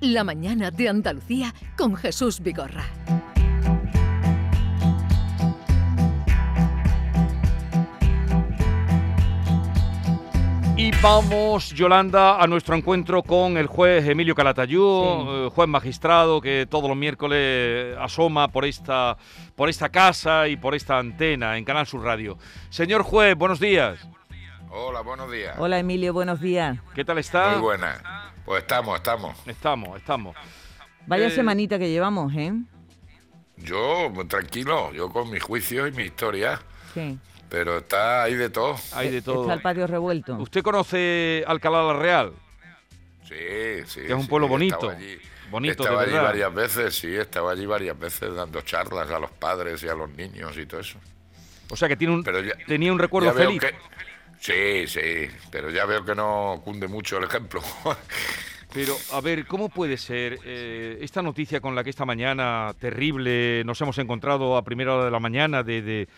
La mañana de Andalucía con Jesús Vigorra. Y vamos, Yolanda, a nuestro encuentro con el juez Emilio Calatayú, eh, juez magistrado que todos los miércoles asoma por esta, por esta casa y por esta antena en Canal Sur Radio. Señor juez, buenos días. Hola, buenos días. Hola Emilio, buenos días. ¿Qué tal está? Muy buena. Pues estamos, estamos. Estamos, estamos. Vaya Eh, semanita que llevamos, ¿eh? Yo, muy tranquilo, yo con mi juicio y mi historia, Sí. pero está ahí de todo. Hay de todo. Está el patio revuelto. ¿Usted conoce Alcalá la Real? Sí, sí. Que es un sí, pueblo bonito, allí. bonito de Estaba allí verdad. varias veces, sí, estaba allí varias veces dando charlas a los padres y a los niños y todo eso. O sea que tiene un, Pero ya- tenía un recuerdo Ya veo feliz. que- Sí, sí, pero ya veo que no cunde mucho el ejemplo. Pero, a ver, ¿cómo puede ser eh, esta noticia con la que esta mañana terrible nos hemos encontrado a primera hora de la mañana de, de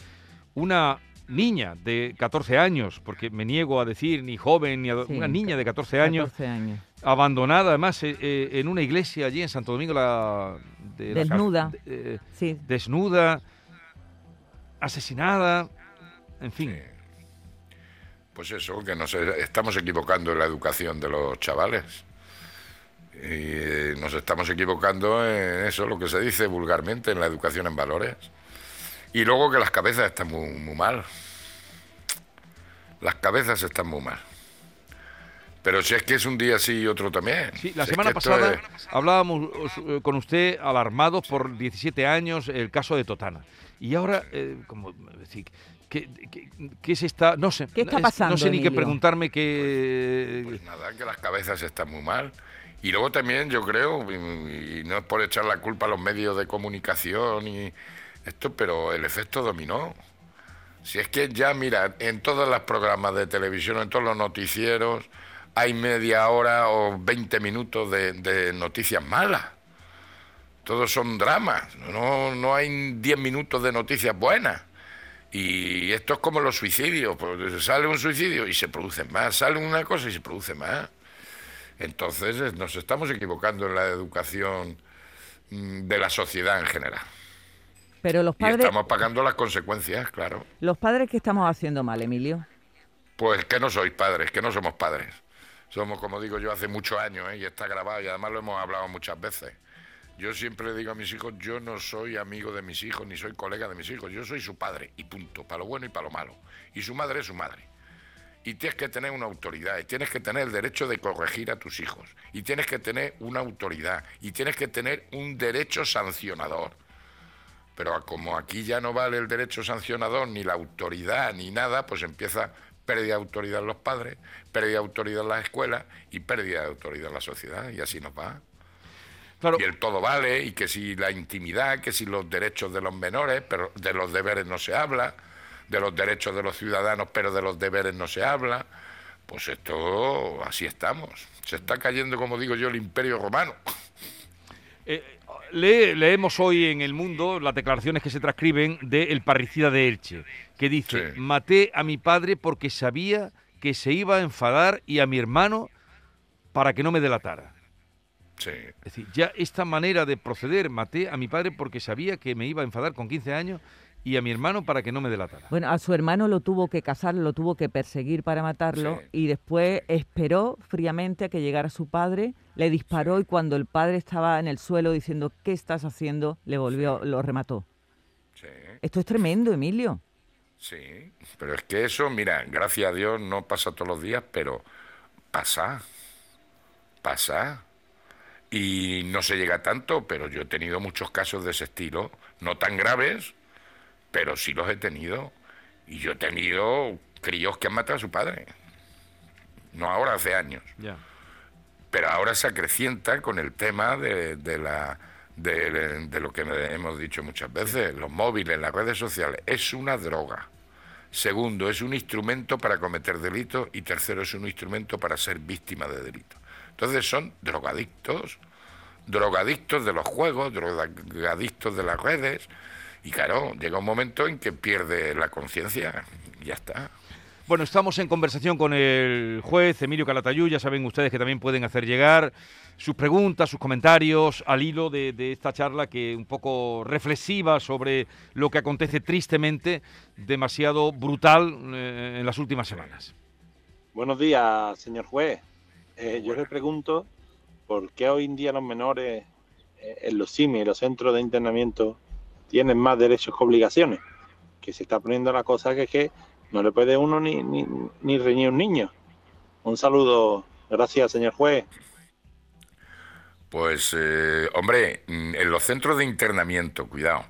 una niña de 14 años, porque me niego a decir ni joven, ni Sí, una niña de 14 años, 14 años. abandonada además eh, eh, en una iglesia allí en Santo Domingo la, de la Car- Desnuda. de- eh, Sí. desnuda, asesinada, en fin. Pues eso, que nos e- estamos equivocando en la educación de los chavales. Y eh, nos estamos equivocando en eso, lo que se dice vulgarmente, en la educación en valores. Y luego que las cabezas están muy, muy mal. Las cabezas están muy mal. Pero si es que es un día sí y otro también. Sí, la Si es semana que pasada es- hablábamos eh, con usted alarmados por 17 años el caso de Totana. Y ahora, eh, como decir, ¿qué, qué, qué se está? No sé. ¿Qué está es- pasando, No sé ni qué preguntarme qué. Pues nada, que las cabezas están muy mal. Y luego también yo creo, y, y no es por echar la culpa a los medios de comunicación y esto, pero el efecto dominó. Si es que ya, mira, en todos los programas de televisión, en todos los noticieros, hay media hora o 20 minutos de, de noticias malas. Todos son dramas, no, no hay 10 minutos de noticias buenas. Y esto es como los suicidios, pues sale un suicidio y se produce más, sale una cosa y se produce más. Entonces eh, nos estamos equivocando en la educación mm, de la sociedad en general. Pero los Y padres, estamos pagando las consecuencias, claro. los padres que estamos haciendo mal, Emilio. Pues que no sois padres, que no somos padres. Somos, como digo yo, hace muchos años, ¿eh? y está grabado, y además lo hemos hablado muchas veces. Yo siempre digo a mis hijos, yo no soy amigo de mis hijos, ni soy colega de mis hijos, yo soy su padre, y punto, para lo bueno y para lo malo. Y su madre es su madre. Y tienes que tener una autoridad, y tienes que tener el derecho de corregir a tus hijos, y tienes que tener una autoridad, y tienes que tener un derecho sancionador. Pero como aquí ya no vale el derecho sancionador, ni la autoridad, ni nada, pues empieza pérdida de autoridad en los padres, pérdida de autoridad en las escuelas y pérdida de autoridad en la sociedad. Y así nos va. Claro, Y el todo vale, y que si la intimidad, que si los derechos de los menores, pero de los deberes no se habla, de los derechos de los ciudadanos, pero de los deberes no se habla. Pues esto, así estamos. Se está cayendo, como digo yo, el imperio romano. eh, lee- leemos hoy en El Mundo las declaraciones que se transcriben del parricida de Elche, que dice: Sí. Maté a mi padre porque sabía que se iba a enfadar y a mi hermano para que no me delatara. Sí. Es decir, ya esta manera de proceder, maté a mi padre porque sabía que me iba a enfadar con 15 años y a mi hermano para que no me delatara. Bueno, a su hermano lo tuvo que casar, lo tuvo que perseguir para matarlo Sí. y después esperó fríamente a que llegara su padre, le disparó y cuando el padre estaba en el suelo diciendo ¿qué estás haciendo? le volvió, lo remató. Sí. Esto es tremendo, Emilio. Sí, pero es que eso, mira, gracias a Dios no pasa todos los días, pero pasa, pasa. Y no se llega tanto, pero yo he tenido muchos casos de ese estilo, no tan graves, pero sí los he tenido. Y yo he tenido críos que han matado a su padre. No ahora, hace años. Pero ahora se acrecienta con el tema de, de la, de, de lo que hemos dicho muchas veces, los móviles, las redes sociales. Es una droga. Segundo, es un instrumento para cometer delitos. Y tercero, es un instrumento para ser víctima de delitos. Entonces son drogadictos, drogadictos de los juegos, drogadictos de las redes. Y claro, llega un momento en que pierde la conciencia y ya está. Bueno, estamos en conversación con el juez Emilio Calatayud. Ya saben ustedes que también pueden hacer llegar sus preguntas, sus comentarios al hilo de, esta charla que un poco reflexiva sobre lo que acontece tristemente, demasiado brutal eh, en las últimas semanas. Buenos días, señor juez. Eh, yo le pregunto por qué hoy en día los menores eh, en los CIMI, y los centros de internamiento, tienen más derechos que obligaciones. Que se está poniendo la cosa que es que no le puede uno ni, ni, ni reñir un niño. Un saludo. Gracias, señor juez. Pues, eh, hombre, mm, en los centros de internamiento, cuidado,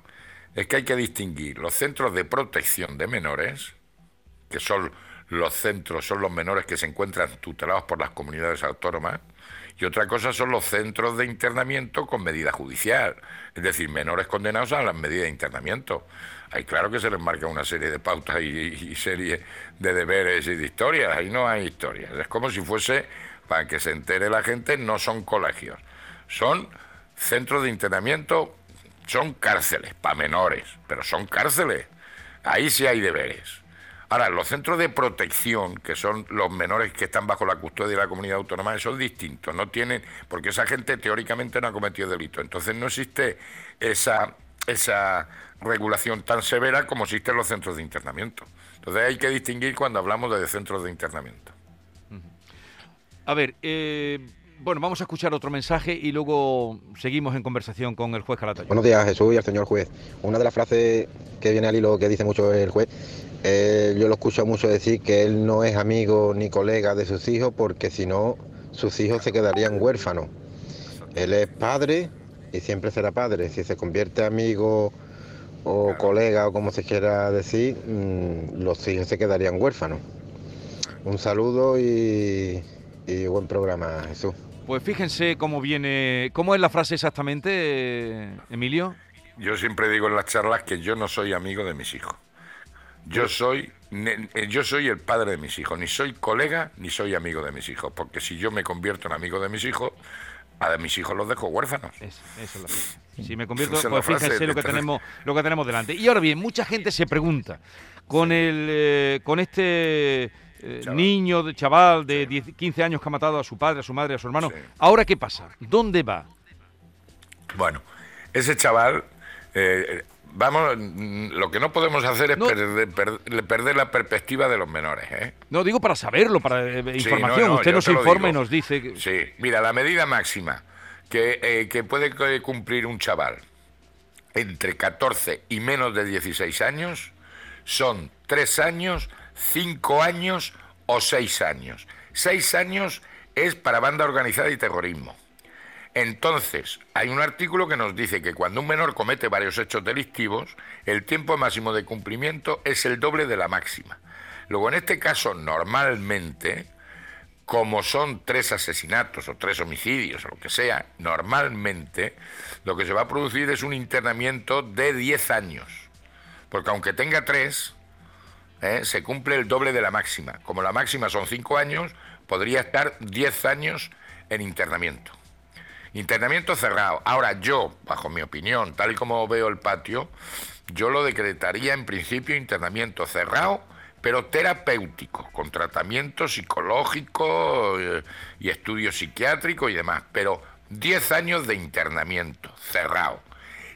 es que hay que distinguir los centros de protección de menores, que son los centros, son los menores que se encuentran tutelados por las comunidades autónomas, y otra cosa son los centros de internamiento con medida judicial, es decir, menores condenados a las medidas de internamiento. Ahí claro que se les marca una serie de pautas y, y serie de deberes y de historias, ahí no hay historias. Es como si fuese, para que se entere la gente, no son colegios, son centros de internamiento, son cárceles para menores, pero son cárceles. Ahí sí hay deberes. Ahora, los centros de protección, que son los menores que están bajo la custodia de la comunidad autónoma, son distintos, no tienen, porque esa gente teóricamente no ha cometido delito. Entonces no existe esa, esa regulación tan severa como existen los centros de internamiento. Entonces hay que distinguir cuando hablamos de centros de internamiento. A ver, eh, bueno, vamos a escuchar otro mensaje y luego seguimos en conversación con el juez Calatayud. Buenos días, Jesús y al señor juez. Una de las frases que viene al hilo que dice mucho el juez eh, yo lo escucho mucho decir que él no es amigo ni colega de sus hijos porque si no, sus hijos se quedarían huérfanos. Él es padre y siempre será padre. Si se convierte amigo o colega o como se quiera decir, mm, los hijos se quedarían huérfanos. Un saludo y, y buen programa, Jesús. Pues fíjense cómo viene, cómo es la frase exactamente, Emilio. Yo siempre digo en las charlas que yo no soy amigo de mis hijos. Yo soy, eh, yo soy el padre de mis hijos, ni soy colega ni soy amigo de mis hijos, porque si yo me convierto en amigo de mis hijos, a mis hijos los dejo huérfanos. Si me convierto, pues fíjense lo que tenemos, lo que tenemos delante. Y ahora bien, mucha gente se pregunta con el, eh, con este eh, niño, de chaval de 15 años que ha matado a su padre, a su madre, a su hermano. Ahora qué pasa? ¿Dónde va? Bueno, ese chaval vamos, lo que no podemos hacer es perder, la perspectiva de los menores. ¿eh? No, digo para saberlo, para eh, información. Usted nos informa y nos dice. Que... Sí, mira, la medida máxima que, eh, que puede cumplir un chaval entre 14 y menos de 16 años son 3 años, 5 años o 6 años. 6 años es para banda organizada y terrorismo. Entonces, hay un artículo que nos dice que cuando un menor comete varios hechos delictivos, el tiempo máximo de cumplimiento es el doble de la máxima. Luego, en este caso, normalmente, como son tres asesinatos o tres homicidios o lo que sea, normalmente lo que se va a producir es un internamiento de 10 años. Porque aunque tenga tres, ¿eh? se cumple el doble de la máxima. Como la máxima son 5 años, podría estar 10 años en internamiento. Internamiento cerrado. Ahora yo, bajo mi opinión, tal y como veo el patio, yo lo decretaría en principio internamiento cerrado, pero terapéutico, con tratamiento psicológico eh, y estudio psiquiátrico y demás, pero 10 años de internamiento cerrado.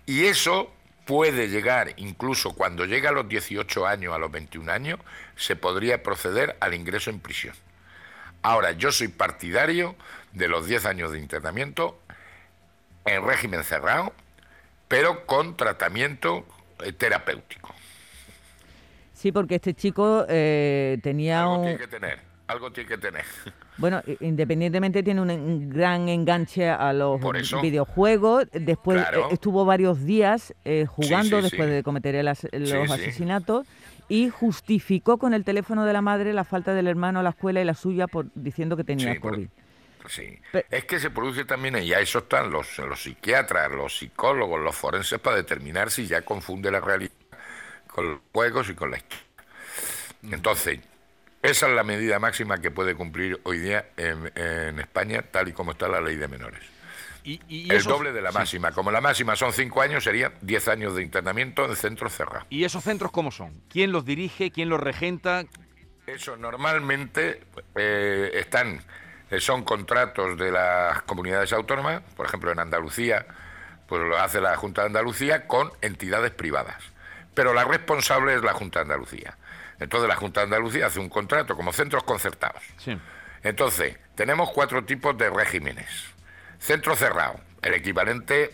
Y eso puede llegar, incluso cuando llega a los 18 años, a los 21 años, se podría proceder al ingreso en prisión. Ahora, yo soy partidario de los 10 años de internamiento en régimen cerrado, pero con tratamiento eh, terapéutico. Sí, porque este chico eh, tenía algo tiene que tener, algo tiene que tener. Bueno, independientemente tiene un gran enganche a los videojuegos. Después eh, estuvo varios días jugando después de cometer los asesinatos y justificó con el teléfono de la madre la falta del hermano a la escuela y la suya por diciendo que tenía COVID. Sí. es que se produce también, y a eso están los, los psiquiatras, los psicólogos, los forenses para determinar si ya confunde la realidad con los juegos y con la historia. Entonces, esa es la medida máxima que puede cumplir hoy día en, España, tal y como está la ley de menores. Y, el doble de la máxima. Como la máxima son cinco años, serían diez años de internamiento en centros cerrados. ¿Y esos centros cómo son? ¿Quién los dirige? ¿Quién los regenta? Eso normalmente eh, están, eh, son contratos de las comunidades autónomas, por ejemplo en Andalucía, pues lo hace la Junta de Andalucía con entidades privadas. Pero la responsable es la Junta de Andalucía. Entonces la Junta de Andalucía hace un contrato como centros concertados. Entonces, tenemos cuatro tipos de regímenes. Centro cerrado, el equivalente,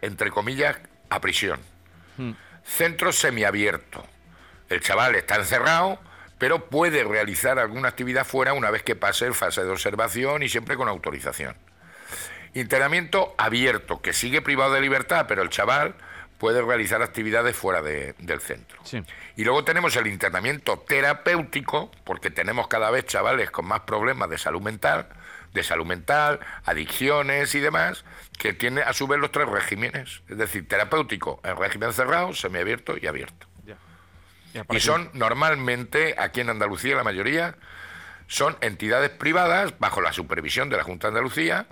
entre comillas, a prisión. Hmm. Centro semiabierto. El chaval está encerrado, pero puede realizar alguna actividad fuera una vez que pase el fase de observación y siempre con autorización. Internamiento abierto, que sigue privado de libertad, pero el chaval puede realizar actividades fuera del centro. Y luego tenemos el internamiento terapéutico, porque tenemos cada vez chavales con más problemas de salud mental, de salud mental, adicciones y demás, que tiene a su vez los tres regímenes, es decir, terapéutico, en régimen cerrado, semiabierto y abierto. Y son normalmente, aquí en Andalucía la mayoría, son entidades privadas bajo la supervisión de la Junta de Andalucía,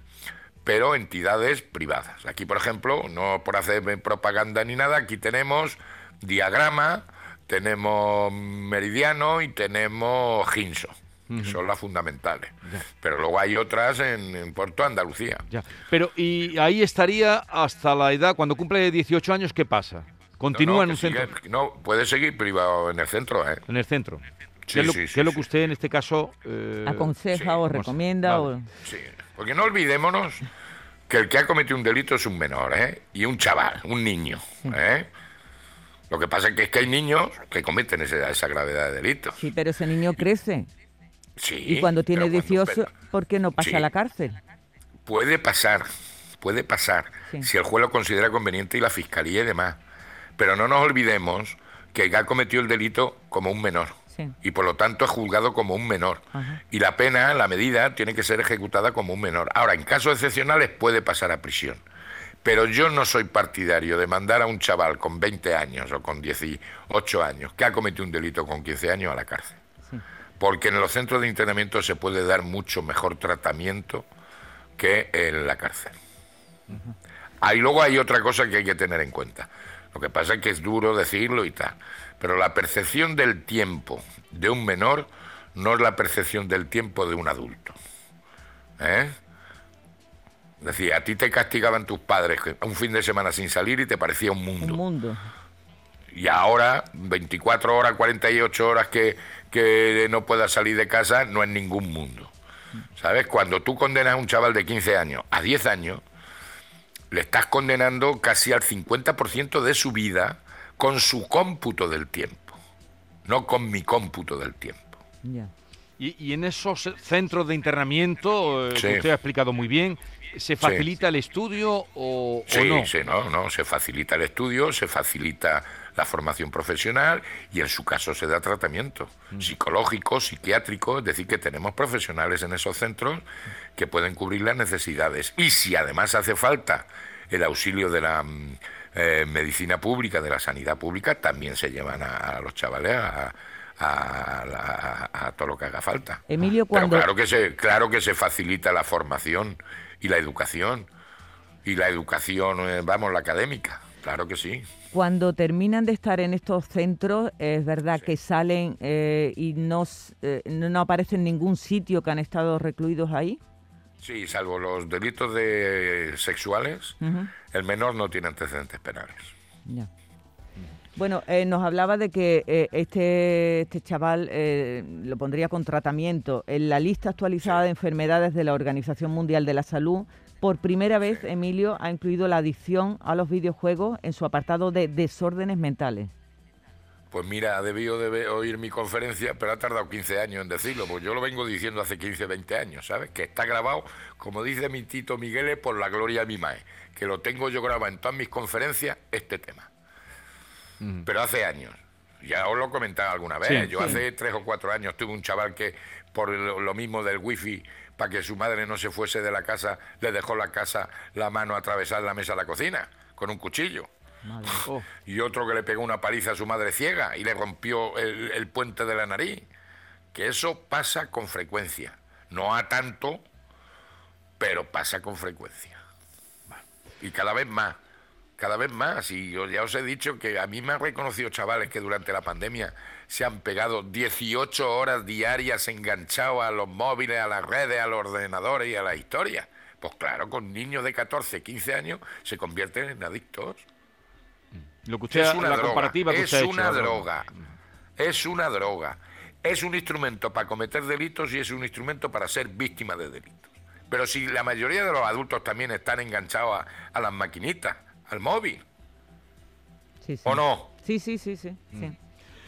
pero entidades privadas. Aquí, por ejemplo, no por hacer propaganda ni nada, aquí tenemos Diagrama, tenemos Meridiano y tenemos Ginso. son las fundamentales. Pero luego hay otras en, Puerto Andalucía. Pero, ¿y ahí estaría hasta la edad, cuando cumple 18 años, qué pasa? ¿Continúa en un centro? No, puede seguir privado en el centro. ¿eh? En el centro. ¿Qué, es lo, que usted en este caso eh, aconseja o recomienda? O... Sí, porque no olvidémonos que el que ha cometido un delito es un menor, ¿eh? Y un chaval, un niño, ¿eh? Lo que pasa es que, hay niños que cometen esa, gravedad de delito. Sí, pero ese niño crece. Sí. Y cuando tiene 18, ¿por qué no pasa a la cárcel? Puede pasar, puede pasar, si el juez lo considera conveniente y la fiscalía y demás. Pero no nos olvidemos que ha cometido el delito como un menor y por lo tanto es juzgado como un menor. Y la pena, la medida, tiene que ser ejecutada como un menor. Ahora, en casos excepcionales puede pasar a prisión. Pero yo no soy partidario de mandar a un chaval con 20 años o con 18 años que ha cometido un delito con 15 años a la cárcel. Porque en los centros de internamiento se puede dar mucho mejor tratamiento que en la cárcel. Ahí luego hay otra cosa que hay que tener en cuenta. Lo que pasa es que es duro decirlo y tal. Pero la percepción del tiempo de un menor no es la percepción del tiempo de un adulto. ¿Eh? Es decir, a ti te castigaban tus padres un fin de semana sin salir y te parecía un mundo. Un mundo. Y ahora, 24 horas, 48 horas que, que no puedas salir de casa, no es ningún mundo. ¿Sabes? Cuando tú condenas a un chaval de 15 años a 10 años, le estás condenando casi al 50% de su vida con su cómputo del tiempo, no con mi cómputo del tiempo. Y, en esos centros de internamiento, eh, que usted ha explicado muy bien, ¿se facilita el estudio o, sí, no? Sí, no, no, se facilita el estudio, se facilita la formación profesional y en su caso se da tratamiento mm. psicológico, psiquiátrico, es decir, que tenemos profesionales en esos centros que pueden cubrir las necesidades. Y si además hace falta el auxilio de la mm, eh, medicina pública, de la sanidad pública, también se llevan a, los chavales a, todo lo que haga falta. Emilio, cuando... Pero claro que, se, claro que se facilita la formación y la educación. Y la educación, eh, vamos, la académica. Claro que sí. Cuando terminan de estar en estos centros, es verdad que salen eh, y no, no aparecen en ningún sitio que han estado recluidos ahí. Sí, salvo los delitos de sexuales, el menor no tiene antecedentes penales. Bueno, eh, nos hablaba de que eh, este, este chaval eh, lo pondría con tratamiento. En la lista actualizada de enfermedades de la Organización Mundial de la Salud, por primera vez, Emilio ha incluido la adicción a los videojuegos en su apartado de desórdenes mentales. Pues mira, ha debido de oír mi conferencia, pero ha tardado 15 años en decirlo, pues yo lo vengo diciendo hace 15, 20 años, ¿sabes? Que está grabado, como dice mi tito Miguel, por la gloria de mi mae, que lo tengo yo grabado en todas mis conferencias, este tema. Pero hace años. Ya os lo he comentado alguna vez. yo hace tres o cuatro años tuve un chaval que, por lo mismo del wifi, para que su madre no se fuese de la casa, le dejó la casa la mano atravesar la mesa de la cocina con un cuchillo. Oh. Y otro que le pegó una paliza a su madre ciega y le rompió el, puente de la nariz. Que eso pasa con frecuencia. No a tanto, pero pasa con frecuencia. Y cada vez más. Cada vez más. Y yo ya os he dicho que a mí me han reconocido chavales que durante la pandemia se han pegado 18 horas diarias enganchados a los móviles, a las redes, a los ordenadores y a la historia. Pues claro, con niños de 14, 15 años se convierten en adictos. Lo que usted, es una droga, es una droga, es una droga, es un instrumento para cometer delitos y es un instrumento para ser víctima de delitos. Pero si la mayoría de los adultos también están enganchados a, las maquinitas, al móvil, ¿o no? Sí, sí, sí, sí. Mm.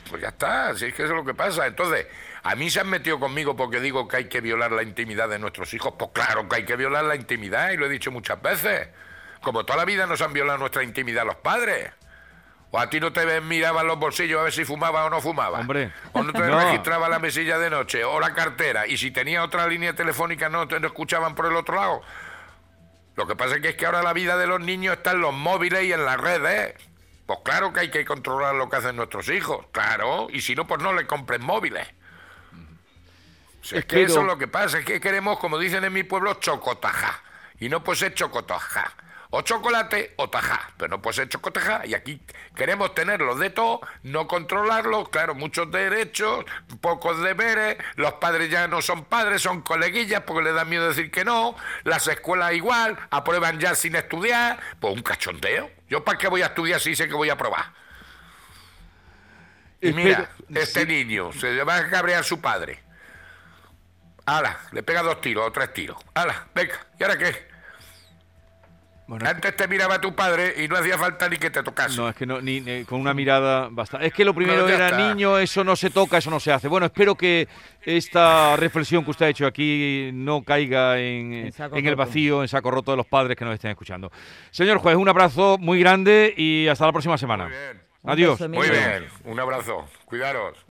Pues ya está, si es que eso es lo que pasa. Entonces, a mí se han metido conmigo porque digo que hay que violar la intimidad de nuestros hijos. Pues claro que hay que violar la intimidad, y lo he dicho muchas veces. Como toda la vida nos han violado nuestra intimidad los padres. ¿O a ti no te miraban los bolsillos a ver si fumaba o no fumaba? Hombre. ¿O no te registraba la mesilla de noche o la cartera? Y si tenía otra línea telefónica no te escuchaban por el otro lado. Lo que pasa es que, es que ahora la vida de los niños está en los móviles y en las redes. Pues claro que hay que controlar lo que hacen nuestros hijos, claro. Y si no, pues no le compren móviles. es que eso es lo que pasa, es que queremos, como dicen en mi pueblo, chocotajá. Y no puede ser chocotajá o chocolate o tajá, pero no puede ser chocotajá. Y aquí queremos tenerlo de todo, no controlarlo, claro, muchos derechos, pocos deberes, los padres ya no son padres, son coleguillas porque les da miedo decir que no, las escuelas igual, aprueban ya sin estudiar, pues un cachondeo. ¿Yo para qué voy a estudiar si sé que voy a aprobar? Y mira, este niño se va a cabrear su padre. ¡Hala! Le pega dos tiros o tres tiros. ¡Hala! Venga, ¿y ahora qué? Antes te miraba tu padre y no hacía falta ni que te tocase. No, es que no, ni, con una mirada basta. Es que lo primero era niño, eso no se toca, eso no se hace. Bueno, espero que esta reflexión que usted ha hecho aquí no caiga en, en, el vacío, en saco roto de los padres que nos estén escuchando. Señor juez, un abrazo muy grande y hasta la próxima semana. Muy bien. Adiós. Muy bien, un abrazo. Cuidaros.